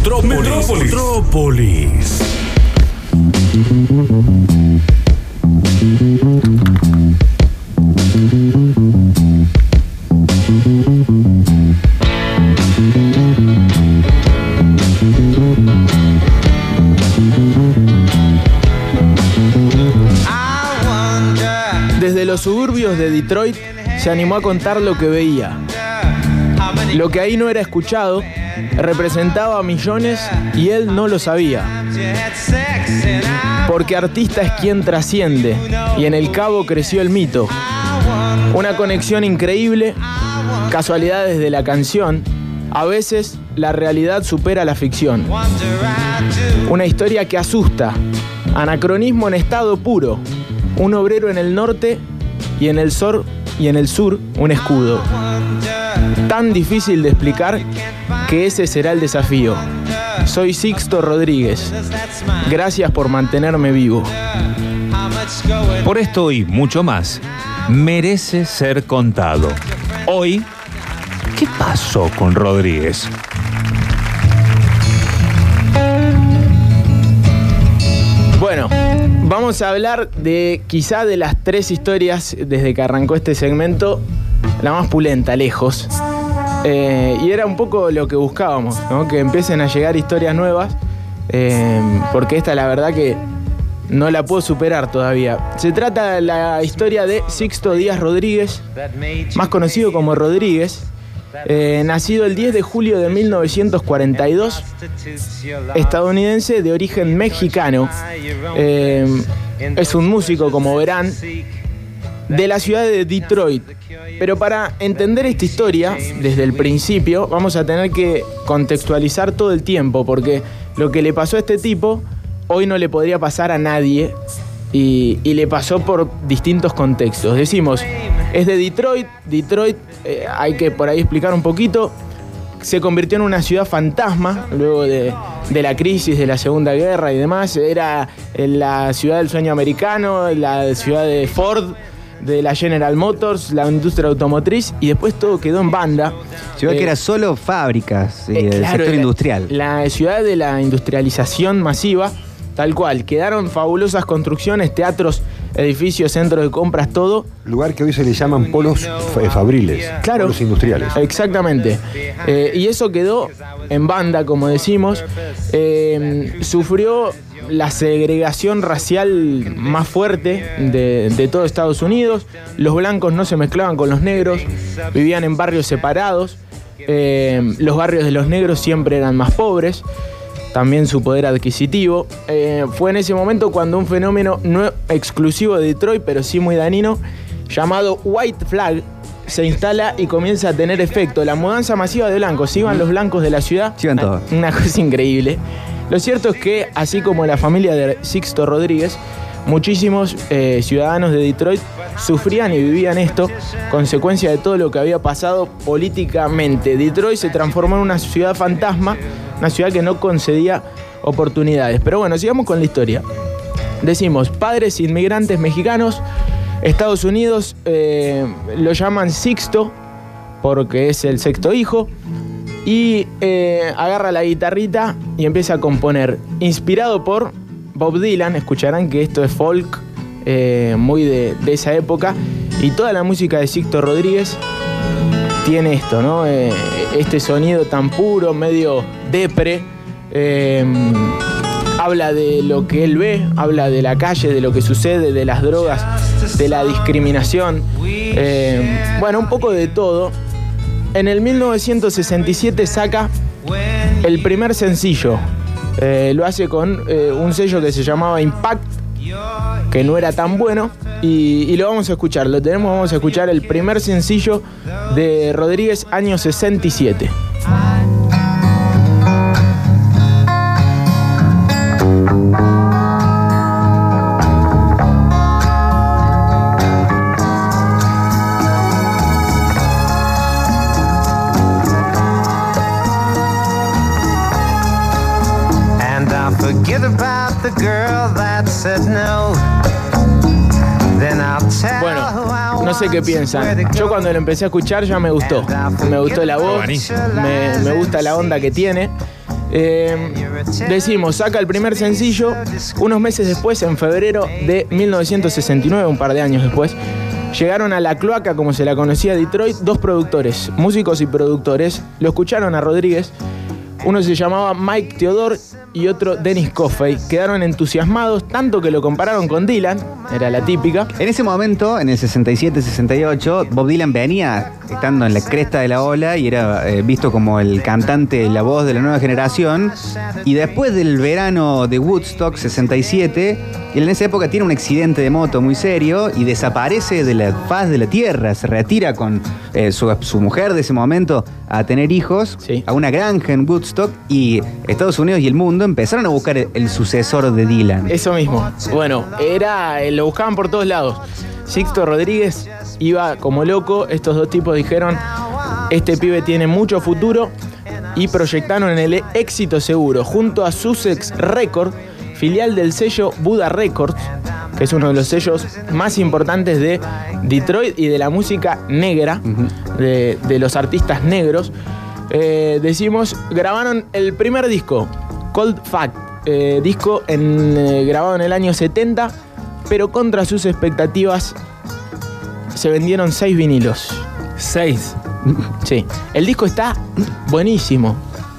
Metrópolis. Metrópolis. Desde los suburbios de Detroit se animó a contar lo que veía. Lo que ahí no era escuchado representaba a millones y él no lo sabía. Porque artista es quien trasciende y en el cabo creció el mito. Una conexión increíble, casualidades de la canción. A veces la realidad supera la ficción. Una historia que asusta. Anacronismo en estado puro. Un obrero en el norte y en el sur y en el sur un escudo. Tan difícil de explicar que ese será el desafío. Soy Sixto Rodríguez. Gracias por mantenerme vivo. Por esto y mucho más, merece ser contado. Hoy, ¿qué pasó con Rodríguez? Bueno, vamos a hablar de quizá de las tres historias desde que arrancó este segmento, la más pulenta, lejos. Eh, y era un poco lo que buscábamos, que empiecen a llegar historias nuevas, eh, porque esta la verdad que no la puedo superar todavía. Se trata de la historia de Sixto Díaz Rodríguez, más conocido como Rodríguez, eh, nacido el 10 de julio de 1942, estadounidense de origen mexicano. Es un músico, como verán, de la ciudad de Detroit. Pero para entender esta historia desde el principio, vamos a tener que contextualizar todo el tiempo, porque lo que le pasó a este tipo hoy no le podría pasar a nadie y, le pasó por distintos contextos. Decimos, es de Detroit, Detroit, eh, hay que por ahí explicar un poquito, se convirtió en una ciudad fantasma luego de, de la crisis de la Segunda Guerra y demás. Era la ciudad del sueño americano, la ciudad de Ford, de la General Motors, la industria automotriz y después todo quedó en banda. Ciudad que Eh, era solo fábricas y eh, del claro, sector industrial. La ciudad de la industrialización masiva, tal cual. Quedaron fabulosas construcciones, teatros, edificios, centros de compras, todo. Lugar que hoy se le llaman polos fa- fabriles, Claro. polos industriales. Exactamente. Eh, y eso quedó en banda, como decimos. Eh, sufrió la segregación racial más fuerte de, de todo Estados Unidos. Los blancos no se mezclaban con los negros, vivían en barrios separados. Eh, los barrios de los negros siempre eran más pobres. También su poder adquisitivo. Eh, fue en ese momento cuando un fenómeno no exclusivo de Detroit, pero sí muy danino, llamado White Flag, se instala y comienza a tener efecto. La mudanza masiva de blancos, iban los blancos de la ciudad. Todos. Una cosa increíble. Lo cierto es que, así como la familia de Sixto Rodríguez, muchísimos eh, ciudadanos de Detroit sufrían y vivían esto, consecuencia de todo lo que había pasado políticamente. Detroit se transformó en una ciudad fantasma, una ciudad que no concedía oportunidades. Pero bueno, sigamos con la historia. Decimos, padres inmigrantes mexicanos, Estados Unidos eh, lo llaman Sixto, porque es el sexto hijo, y eh, agarra la guitarrita y empieza a componer. Inspirado por Bob Dylan, escucharán que esto es folk eh, muy de, esa época, y toda la música de Sixto Rodríguez tiene esto, ¿no? Eh, este sonido tan puro, medio depre. habla de lo que él ve, habla de la calle, de lo que sucede, de las drogas, de la discriminación. bueno, un poco de todo. En el 1967 saca el primer sencillo. Eh, lo hace con eh, un sello que se llamaba Impact, que no era tan bueno. Y, y lo vamos a escuchar, lo tenemos, vamos a escuchar el primer sencillo de Rodríguez, año 67. I'll forget about the girl that said no. Then I'll tell Bueno, no sé qué piensan. Yo cuando lo empecé a escuchar ya me gustó. Me gustó la voz, me, me gusta la onda que tiene. Eh, decimos, saca el primer sencillo unos meses después, en febrero de 1969, un par de años después. Llegaron a la cloaca, como se la conocía Detroit, dos productores, músicos y productores. Lo escucharon a Rodríguez. Uno se llamaba Mike Theodore y otro Dennis Coffey. Quedaron entusiasmados, tanto que lo compararon con Dylan, era la típica. En ese momento, en el 67-68, Bob Dylan venía estando en la cresta de la ola y era eh, visto como el cantante, la voz de la nueva generación. Y después del verano de Woodstock 67, él en esa época tiene un accidente de moto muy serio y desaparece de la faz de la tierra. Se retira con eh, su, su mujer de ese momento a tener hijos Sí. a una granja en Woodstock y Estados Unidos y el mundo empezaron a buscar el, el sucesor de Dylan. Eso mismo. Bueno, era, eh, lo buscaban por todos lados. Sixto Rodríguez iba como loco. Estos dos tipos dijeron, este pibe tiene mucho futuro y proyectaron el éxito seguro junto a Sussex Record, filial del sello Buda Records, que es uno de los sellos más importantes de Detroit y de la música negra, de, de los artistas negros. Eh, decimos, grabaron el primer disco, Cold Fact, eh, disco en, eh, grabado en el año 70, pero contra sus expectativas se vendieron seis vinilos. Seis. Sí, el disco está buenísimo.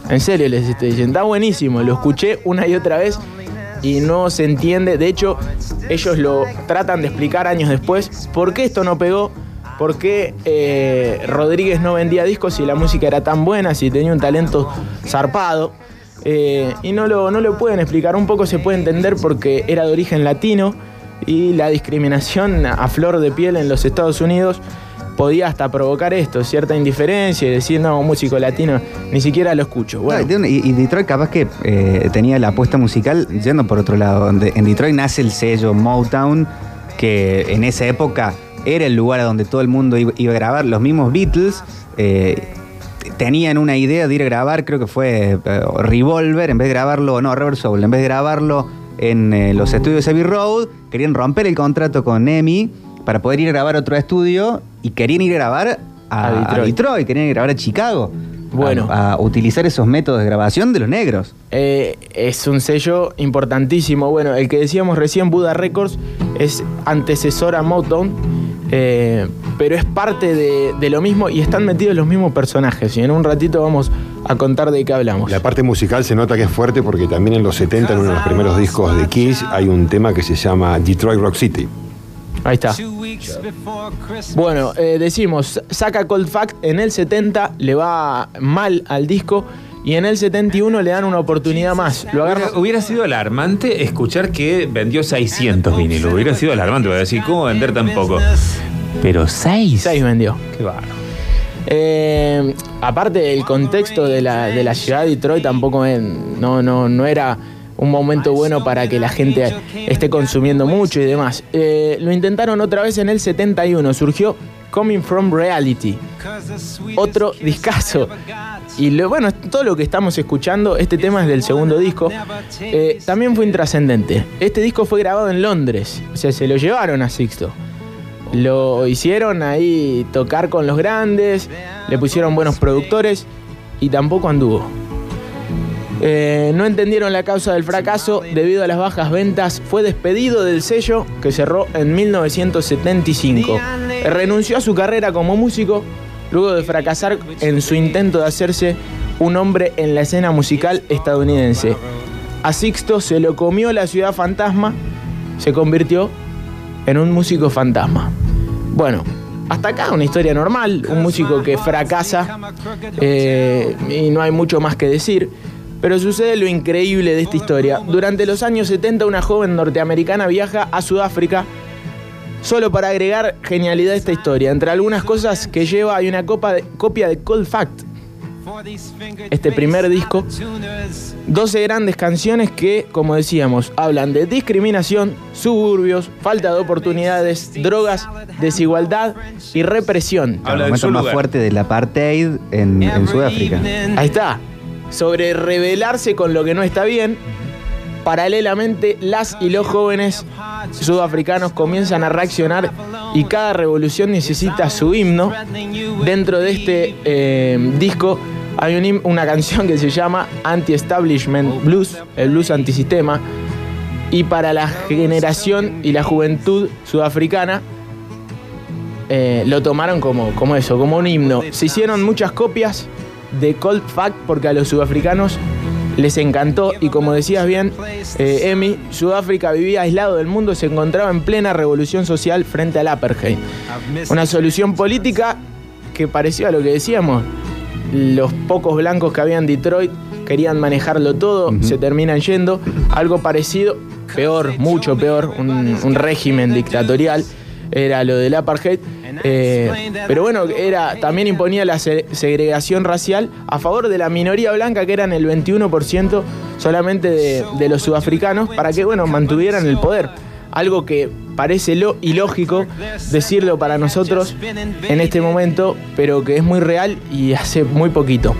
En serio les estoy diciendo, está buenísimo. Lo escuché una y otra vez y no se entiende. De hecho, ellos lo tratan de explicar años después por qué esto no pegó, por qué eh, Rodríguez no vendía discos si la música era tan buena, si tenía un talento zarpado. Eh, y no lo, no lo pueden explicar. Un poco se puede entender porque era de origen latino y la discriminación a flor de piel en los Estados Unidos podía hasta provocar esto, cierta indiferencia y decir, no, un músico latino, ni siquiera lo escucho. Bueno, No, y, y Detroit capaz que eh, tenía la apuesta musical yendo por otro lado. donde en Detroit nace el sello Motown, que en esa época era el lugar a donde todo el mundo iba, iba a grabar. Los mismos Beatles eh, tenían una idea de ir a grabar, creo que fue eh, Revolver, en vez de grabarlo, no, Rubber Soul, en vez de grabarlo en eh, los estudios Abbey Road, querían romper el contrato con EMI para poder ir a grabar otro estudio y querían ir a grabar a, A a Detroit. Detroit, querían ir a grabar a Chicago. Bueno. A- a utilizar esos métodos de grabación de los negros. Eh, es un sello importantísimo. Bueno, el que decíamos recién, Buda Records, es antecesor a Motown, eh, pero es parte de, de lo mismo y están metidos los mismos personajes. Y en un ratito vamos a contar de qué hablamos. La parte musical se nota que es fuerte porque también en los 70, en uno de los primeros discos de Kiss, hay un tema que se llama Detroit Rock City. Ahí está. Bueno, eh, decimos, saca Cold Fact en el 70, le va mal al disco y en el 71 le dan una oportunidad más. Lo agarra. Hubiera, hubiera sido alarmante escuchar que vendió 600 vinilos. Hubiera sido alarmante, voy a decir, ¿cómo vender tan poco? Pero 6. 6 vendió. Qué bárbaro. Eh, aparte del contexto de la, de la ciudad de Detroit tampoco no, no, no era un momento bueno para que la gente esté consumiendo mucho y demás. Eh, lo intentaron otra vez en el 71, surgió Coming From Reality, otro discazo. Y lo, bueno, todo lo que estamos escuchando, este tema es del segundo disco, eh, también fue intrascendente. Este disco fue grabado en Londres, o sea, se lo llevaron a Sixto. Lo hicieron ahí tocar con los grandes, le pusieron buenos productores y tampoco anduvo. Eh, no entendieron la causa del fracaso debido a las bajas ventas. Fue despedido del sello que cerró en 1975. Renunció a su carrera como músico luego de fracasar en su intento de hacerse un hombre en la escena musical estadounidense. A Sixto se lo comió la ciudad fantasma, se convirtió en un músico fantasma. Bueno, hasta acá una historia normal, un músico que fracasa eh, y no hay mucho más que decir. Pero sucede lo increíble de esta historia. Durante los años 70 una joven norteamericana viaja a Sudáfrica solo para agregar genialidad a esta historia. Entre algunas cosas que lleva hay una copia de Cold Fact, este primer disco. 12 grandes canciones que, como decíamos, hablan de discriminación, suburbios, falta de oportunidades, drogas, desigualdad y represión. Habla momento más lugar. fuerte del apartheid en, en Sudáfrica. Ahí está. Sobre rebelarse con lo que no está bien. Paralelamente, las y los jóvenes sudafricanos comienzan a reaccionar y cada revolución necesita su himno. Dentro de este eh, disco Hay una canción que se llama Anti-Establishment Blues, el blues antisistema. Y para la generación y la juventud sudafricana, eh, lo tomaron como, como eso, como un himno. Se hicieron muchas copias de Cold Fact porque a los sudafricanos les encantó y como decías bien, eh, Emi, Sudáfrica vivía aislado del mundo, se encontraba en plena revolución social frente al apartheid. Una solución política que parecía a lo que decíamos. Los pocos blancos que había en Detroit querían manejarlo todo, se terminan yendo. Algo parecido, peor, mucho peor, un, un régimen dictatorial, era lo del apartheid. Eh, pero bueno, era, también imponía la se- segregación racial a favor de la minoría blanca, que eran el 21% solamente de, de los sudafricanos, para que bueno, mantuvieran el poder. Algo que parece lo ilógico decirlo para nosotros en este momento, pero que es muy real y hace muy poquito.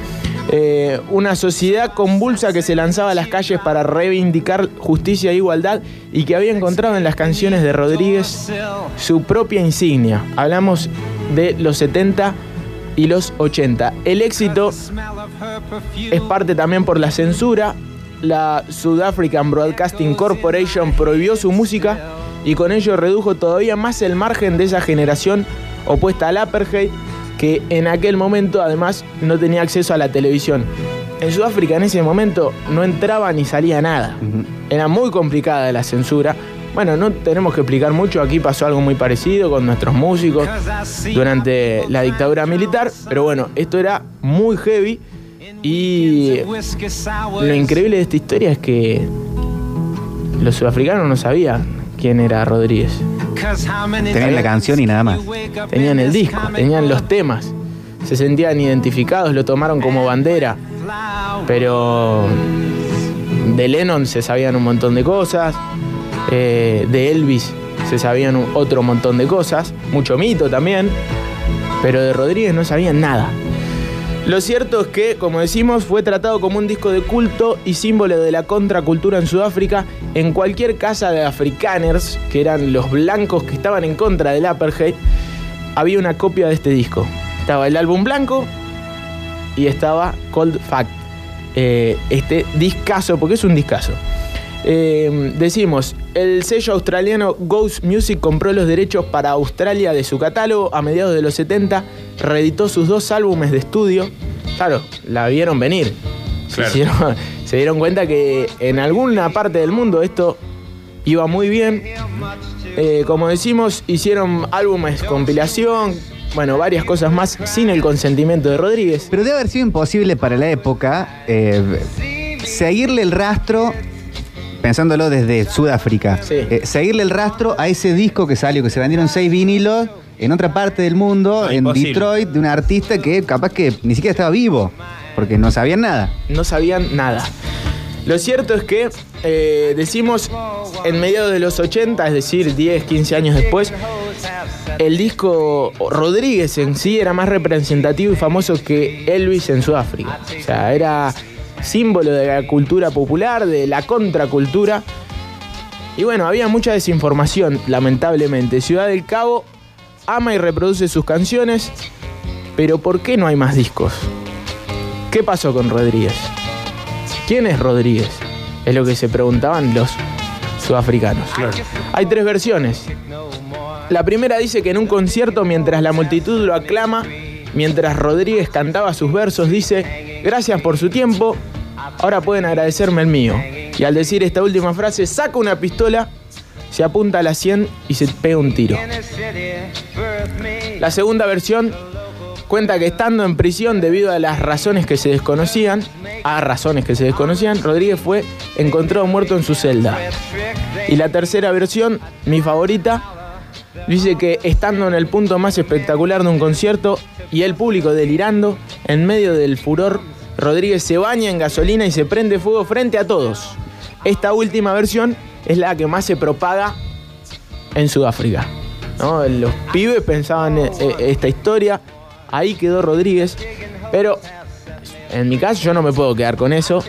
Eh, una sociedad convulsa que se lanzaba a las calles para reivindicar justicia e igualdad y que había encontrado en las canciones de Rodríguez su propia insignia. Hablamos de los 70 y los 80. El éxito es parte también por la censura. La South African Broadcasting Corporation prohibió su música y con ello redujo todavía más el margen de esa generación opuesta al apartheid que en aquel momento además no tenía acceso a la televisión. En Sudáfrica en ese momento no entraba ni salía nada. Era muy complicada la censura. Bueno, no tenemos que explicar mucho, aquí pasó algo muy parecido con nuestros músicos durante la dictadura militar, pero bueno, esto era muy heavy y lo increíble de esta historia es que los sudafricanos no sabían quién era Rodríguez. Tenían la canción y nada más. Tenían el disco, tenían los temas, se sentían identificados, lo tomaron como bandera, pero de Lennon se sabían un montón de cosas, eh, de Elvis se sabían un- otro montón de cosas, mucho mito también, pero de Rodríguez no sabían nada. Lo cierto es que, como decimos, fue tratado como un disco de culto y símbolo de la contracultura en Sudáfrica. En cualquier casa de afrikaners, que eran los blancos que estaban en contra del apartheid, había una copia de este disco. Estaba el álbum blanco y estaba Cold Fact. Eh, este discazo, porque es un discazo. Eh, decimos, el sello australiano Ghost Music compró los derechos para Australia de su catálogo a mediados de los 70, reeditó sus dos álbumes de estudio. Claro, la vieron venir. Se Claro. hicieron- se dieron cuenta que en alguna parte del mundo esto iba muy bien. Eh, como decimos, hicieron álbumes compilación, bueno, varias cosas más sin el consentimiento de Rodríguez. Pero debe haber sido imposible para la época eh, seguirle el rastro, pensándolo desde Sudáfrica, Sí. eh, seguirle el rastro a ese disco que salió, que se vendieron seis vinilos en otra parte del mundo, No, en imposible. Detroit, de un artista que capaz que ni siquiera estaba vivo, porque no sabían nada. no sabían nada. Lo cierto es que eh, decimos en mediados de los 80, es decir, 10, 15 años después, el disco Rodríguez en sí era más representativo y famoso que Elvis en Sudáfrica. O sea, era símbolo de la cultura popular, de la contracultura. Y bueno, había mucha desinformación, lamentablemente. Ciudad del Cabo ama y reproduce sus canciones, pero ¿por qué no hay más discos? ¿Qué pasó con Rodríguez? ¿Quién es Rodríguez? Es lo que se preguntaban los sudafricanos. Hay tres versiones. La primera dice que en un concierto, mientras la multitud lo aclama, mientras Rodríguez cantaba sus versos, dice, gracias por su tiempo, ahora pueden agradecerme el mío. Y al decir esta última frase, saca una pistola, se apunta a la 100 y se pega un tiro. La segunda versión cuenta que estando en prisión debido a las razones que se desconocían, a razones que se desconocían, Rodríguez fue encontrado muerto en su celda. Y la tercera versión, mi favorita, dice que estando en el punto más espectacular de un concierto y el público delirando, en medio del furor, Rodríguez se baña en gasolina y se prende fuego frente a todos. Esta última versión es la que más se propaga en Sudáfrica. Los pibes pensaban eh, eh, esta historia, ahí quedó Rodríguez, pero en mi caso yo no me puedo quedar con eso.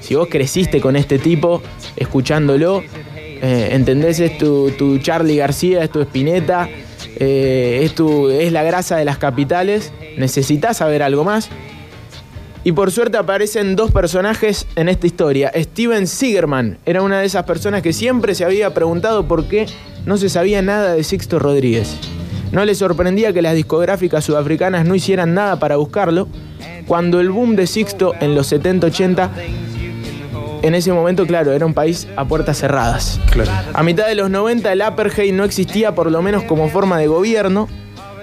Si vos creciste con este tipo, escuchándolo, eh, entendés, es tu, tu Charlie García, es tu Spinetta, eh, es, tu, es la grasa de las capitales, necesitas saber algo más. Y por suerte aparecen dos personajes en esta historia. Steven Sigerman era una de esas personas que siempre se había preguntado por qué no se sabía nada de Sixto Rodríguez. No le sorprendía que las discográficas sudafricanas no hicieran nada para buscarlo, cuando el boom de Sixto en los 70-80, en ese momento, claro, era un país a puertas cerradas. A mitad de los 90 el apartheid no existía por lo menos como forma de gobierno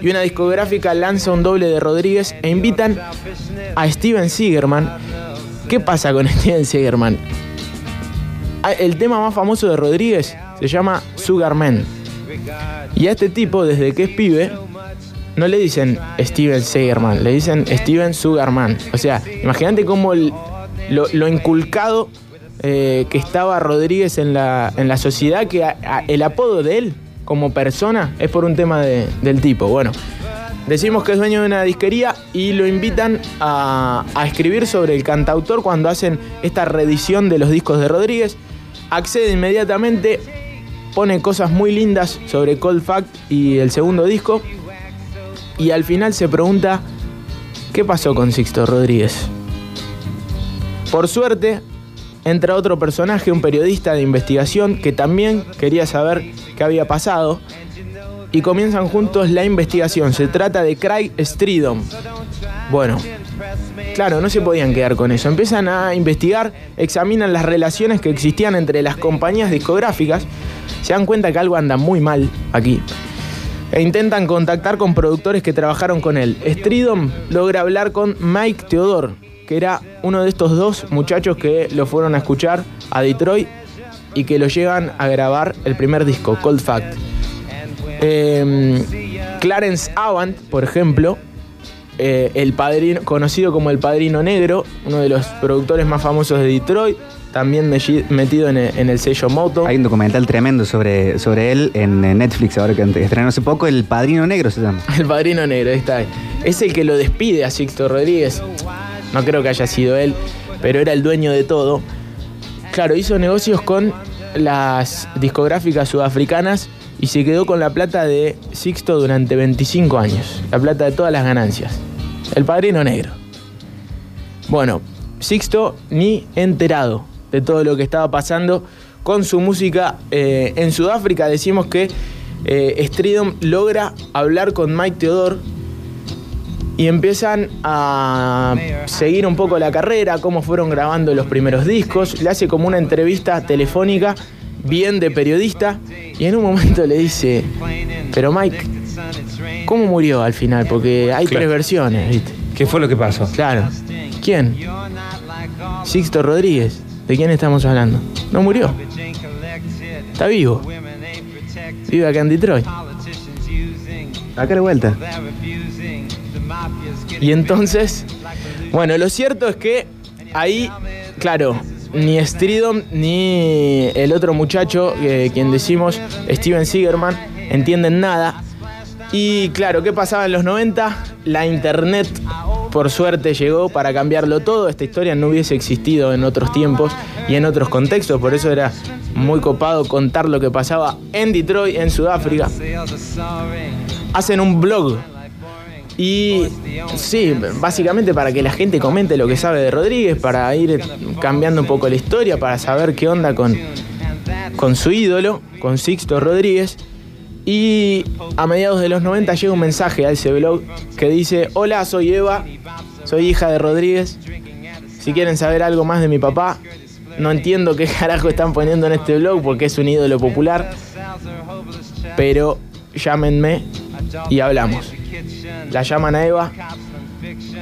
y una discográfica lanza un doble de Rodríguez e invitan a Steven Sigerman. ¿Qué pasa con Steven Sigerman? Ah, El tema más famoso de Rodríguez se llama Sugar Man. Y a este tipo, desde que es pibe, no le dicen Steven Sigerman, le dicen Steven Sugarman. O sea, imagínate cómo lo, inculcado eh, que estaba Rodríguez en la, en la sociedad, que el apodo de él como persona es por un tema de- del tipo. Bueno, decimos que es dueño de una disquería y lo invitan a, a escribir sobre el cantautor cuando hacen esta reedición de los discos de Rodríguez. Accede inmediatamente, pone cosas muy lindas sobre Cold Fact y el segundo disco. Y al final se pregunta, ¿qué pasó con Sixto Rodríguez? Por suerte, entra otro personaje, un periodista de investigación que también quería saber qué había pasado. Y comienzan juntos la investigación. Se trata de Craig Stridom. Bueno, claro, no se podían quedar con eso. Empiezan a investigar, examinan las relaciones que existían entre las compañías discográficas. Se dan cuenta que algo anda muy mal aquí e intentan contactar con productores que trabajaron con él. Stridom logra hablar con Mike Theodore, que era uno de estos dos muchachos que lo fueron a escuchar a Detroit y que lo llevan a grabar el primer disco, Cold Fact. Eh, Clarence Avant, por ejemplo, eh, el padrino, conocido como el Padrino Negro, uno de los productores más famosos de Detroit, también metido en el, en el sello Moto. Hay un documental tremendo sobre, sobre él en Netflix, ahora que estrenó hace poco, El Padrino Negro se llama. El padrino negro, ahí está. Es el que lo despide a Sixto Rodríguez. No creo que haya sido él, pero era el dueño de todo. Claro, hizo negocios con las discográficas sudafricanas y se quedó con la plata de Sixto durante 25 años. La plata de todas las ganancias. El padrino negro. Bueno, Sixto ni enterado de todo lo que estaba pasando con su música eh, en Sudáfrica. Decimos que eh, logra hablar con Mike Theodore y empiezan a seguir un poco la carrera, cómo fueron grabando los primeros discos. Le hace como una entrevista telefónica, bien de periodista, y en un momento le dice, pero Mike, ¿cómo murió al final? Porque hay Claro. tres versiones, ¿viste? ¿Qué fue lo que pasó? Claro. ¿Quién? Sixto Rodríguez. ¿De quién estamos hablando? No murió. Está vivo. Vive acá en Detroit. Acá la vuelta. Y entonces, bueno, lo cierto es que ahí, claro, ni Stridom ni el otro muchacho, eh, quien decimos, Steven Sigerman, entienden nada. Y claro, ¿qué pasaba en los 90? La internet, por suerte, llegó para cambiarlo todo. Esta historia no hubiese existido en otros tiempos y en otros contextos, por eso era muy copado contar lo que pasaba en Detroit, en Sudáfrica. Hacen un blog y sí, básicamente para que la gente comente lo que sabe de Rodríguez, para ir cambiando un poco la historia, para saber qué onda con, con su ídolo, con Sixto Rodríguez. Y a mediados de los 90 llega un mensaje a ese blog que dice, hola, soy Eva, soy hija de Rodríguez. Si quieren saber algo más de mi papá, no entiendo qué carajo están poniendo en este blog porque es un ídolo popular. Pero llámenme y hablamos. La llaman a Eva,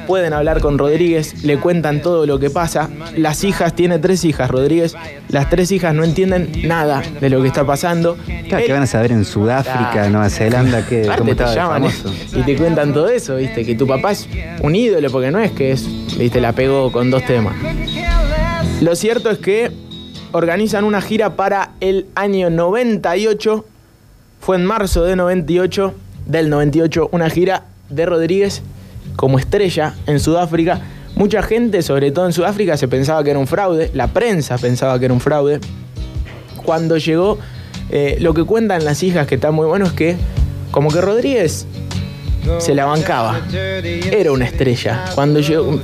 pueden hablar con Rodríguez, le cuentan todo lo que pasa. Las hijas, tiene tres hijas Rodríguez, las tres hijas no entienden nada de lo que está pasando. Claro, que van a saber en Sudáfrica. Nueva Zelanda, que, cómo te estaba llaman famoso. y te cuentan todo eso, viste, que tu papá es un ídolo, porque no es que es, viste, la pegó con dos temas. Lo cierto es que organizan una gira para el año 98, fue en marzo de 98, del 98, una gira de Rodríguez como estrella en Sudáfrica. Mucha gente, sobre todo en Sudáfrica, se pensaba que era un fraude, la prensa pensaba que era un fraude. Cuando llegó, eh, lo que cuentan las hijas, que está muy bueno, es que como que Rodríguez se la bancaba. Era una estrella. Cuando llegó.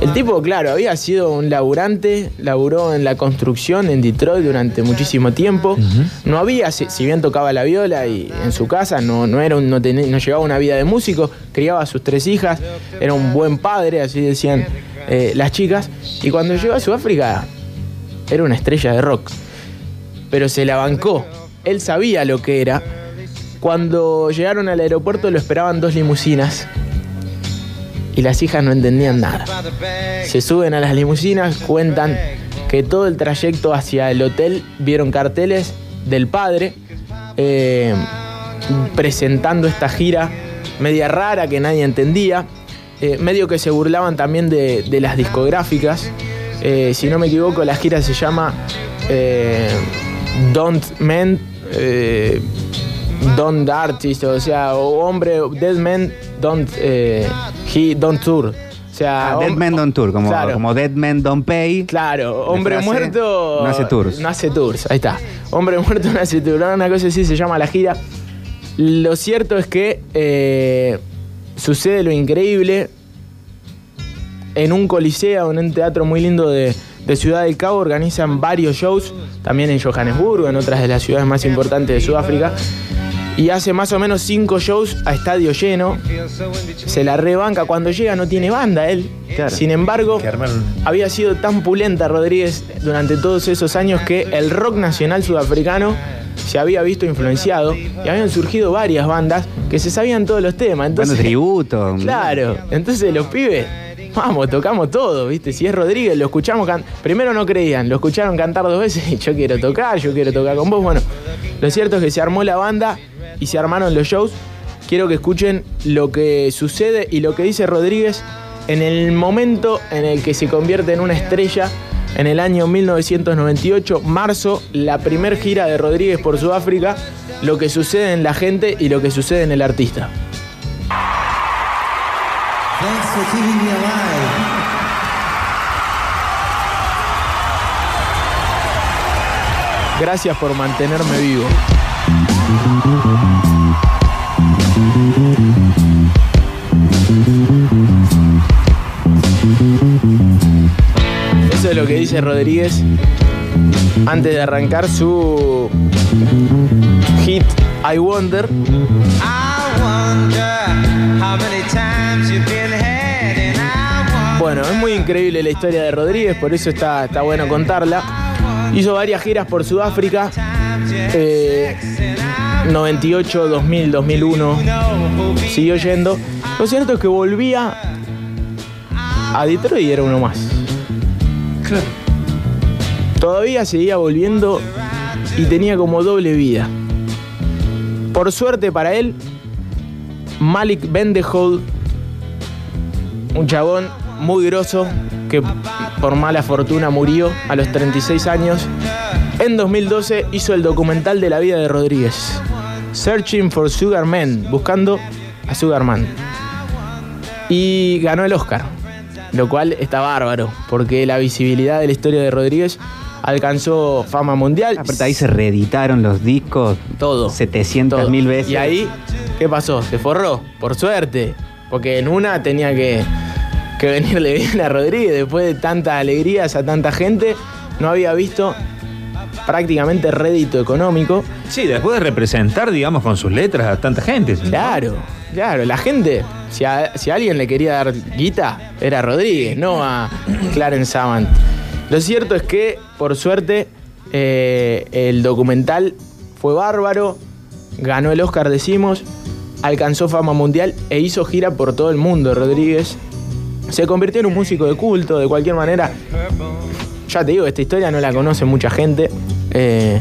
El tipo, claro, había sido un laburante, laburó en la construcción en Detroit durante muchísimo tiempo. No había, si, si bien tocaba la viola y en su casa, no, no, era un- no, tenía- no llevaba una vida de músico, criaba a sus tres hijas, era un buen padre, así decían eh, las chicas. Y cuando llegó a Sudáfrica, era una estrella de rock. Pero se la bancó. Él sabía lo que era. Cuando llegaron al aeropuerto lo esperaban dos limusinas. Y las hijas no entendían nada. Se suben a las limusinas, cuentan que todo el trayecto hacia el hotel vieron carteles del padre eh, presentando esta gira media rara que nadie entendía. Eh, medio que se burlaban también de, las discográficas. Eh, si no me equivoco, la gira se llama Don't Men, eh, Don't Artist, o sea, o hombre, Dead Men, Don't, eh, he, don't Tour. O sea, Ah, Dead Men Don't Tour, como, Claro. como Dead Men Don't Pay. Claro, hombre frase, muerto. no hace tours. No hace tours, ahí está. Hombre muerto no hace tours. Una cosa así se llama la gira. Lo cierto es que eh, sucede lo increíble. En un coliseo, en un teatro muy lindo de, de Ciudad del Cabo, organizan varios shows. También en Johannesburgo, en otras de las ciudades más importantes de Sudáfrica. Y hace más o menos cinco shows a estadio lleno. Se la rebanca. Cuando llega no tiene banda él. Claro. Sin embargo, había sido tan pulenta Rodríguez durante todos esos años que el rock nacional sudafricano se había visto influenciado y habían surgido varias bandas que se sabían todos los temas. Entonces, tributo. Claro, entonces los pibes, vamos, tocamos todo, ¿viste? Si es Rodríguez, lo escuchamos can- Primero no creían, lo escucharon cantar dos veces y yo quiero tocar, yo quiero tocar con vos. Bueno, lo cierto es que se armó la banda y se armaron los shows. Quiero que escuchen lo que sucede y lo que dice Rodríguez en el momento en el que se convierte en una estrella. En el año 1998, marzo, la primer gira de Rodríguez por Sudáfrica, lo que sucede en la gente y lo que sucede en el artista. Gracias por mantenerme vivo. Eso es lo que dice Rodríguez antes de arrancar su hit I Wonder. Bueno, es muy increíble la historia de Rodríguez, por eso está, está bueno contarla. Hizo varias giras por Sudáfrica. eh, 98, 2000, 2001. Siguió yendo. Lo cierto es que volvía a Detroit y era uno más. Todavía seguía volviendo y tenía como doble vida. Por suerte para él, Malik Bendehold un chabón muy grosso que por mala fortuna murió a los 36 años. En 2012 hizo el documental de la vida de Rodríguez, Searching for Sugar Man, buscando a Sugar Man. Y ganó el Oscar, lo cual está bárbaro, porque la visibilidad de la historia de Rodríguez alcanzó fama mundial. Aparte ahí se reeditaron los discos Todo. 700 Todo. mil veces. Y ahí, ¿qué pasó? Se forró, por suerte. Porque en una tenía que, que venirle bien a Rodríguez. Después de tantas alegrías a tanta gente, no había visto prácticamente rédito económico. Sí, después de representar, digamos, con sus letras a tanta gente. ¿no? Claro, claro. La gente, si a, si a alguien le quería dar guita, era Rodríguez, no a Clarence Savant. Lo cierto es que, por suerte, eh, el documental fue bárbaro, ganó el Oscar, decimos, alcanzó fama mundial e hizo gira por todo el mundo, Rodríguez. Se convirtió en un músico de culto, de cualquier manera. Ya te digo, esta historia no la conoce mucha gente. Eh,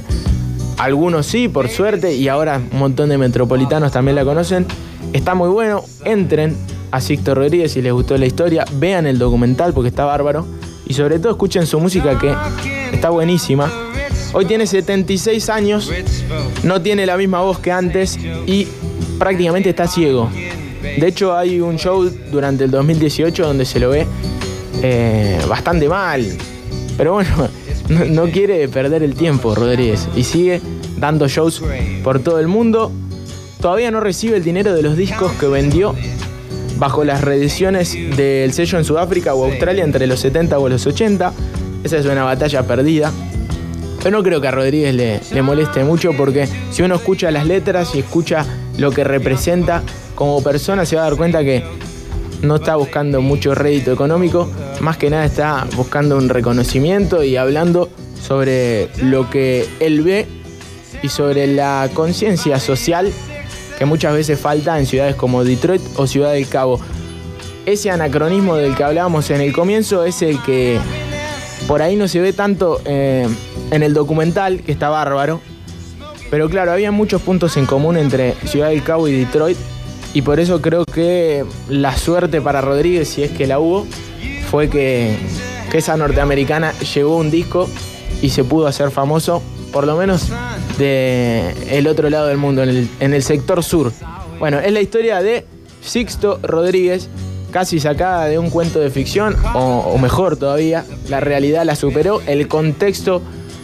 algunos sí, por suerte, y ahora un montón de metropolitanos también la conocen. Está muy bueno. Entren a Sixto Rodríguez si les gustó la historia. Vean el documental porque está bárbaro. Y sobre todo escuchen su música que está buenísima. Hoy tiene 76 años, no tiene la misma voz que antes y prácticamente está ciego. De hecho, hay un show durante el 2018 donde se lo ve eh, bastante mal. Pero bueno, no, quiere perder el tiempo, Rodríguez. Y sigue dando shows por todo el mundo. todavía no recibe el dinero de los discos que vendió bajo las reediciones del sello en Sudáfrica o Australia entre los 70 o los 80. Esa es una batalla perdida. Pero no creo que a Rodríguez le, le moleste mucho porque si uno escucha las letras y escucha lo que representa como persona se va a dar cuenta que no está buscando mucho rédito económico, más que nada está buscando un reconocimiento y hablando sobre lo que él ve y sobre la conciencia social que muchas veces falta en ciudades como Detroit o Ciudad del Cabo. Ese anacronismo del que hablábamos en el comienzo es el que por ahí no se ve tanto eh, en el documental, que está bárbaro. Pero claro, había muchos puntos en común entre Ciudad del Cabo y Detroit. Y por eso creo que la suerte para Rodríguez, si es que la hubo, fue que, esa norteamericana llevó un disco y se pudo hacer famoso, por lo menos de el otro lado del mundo, en el, en el sector sur. Bueno, es la historia de Sixto Rodríguez, casi sacada de un cuento de ficción, o, o mejor todavía, la realidad la superó, el contexto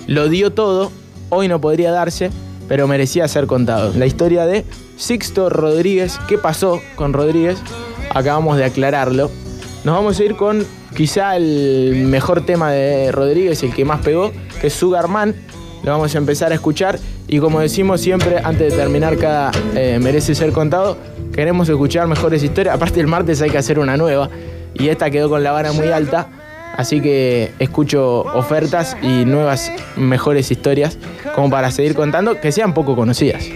lo dio todo, hoy no podría darse, pero merecía ser contado. La historia de Sixto Rodríguez, ¿qué pasó con Rodríguez? Acabamos de aclararlo. Nos vamos a ir con quizá el mejor tema de Rodríguez, el que más pegó, que es Sugarman. Lo vamos a empezar a escuchar y como decimos siempre, antes de terminar cada eh, Merece Ser Contado, queremos escuchar mejores historias. Aparte el martes hay que hacer una nueva y esta quedó con la vara muy alta. Así que escucho ofertas y nuevas mejores historias como para seguir contando que sean poco conocidas.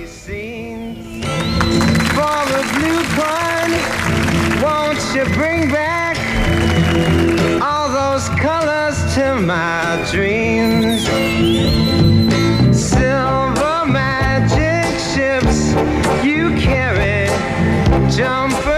To my dreams? Silver magic ships you carry, jumpers,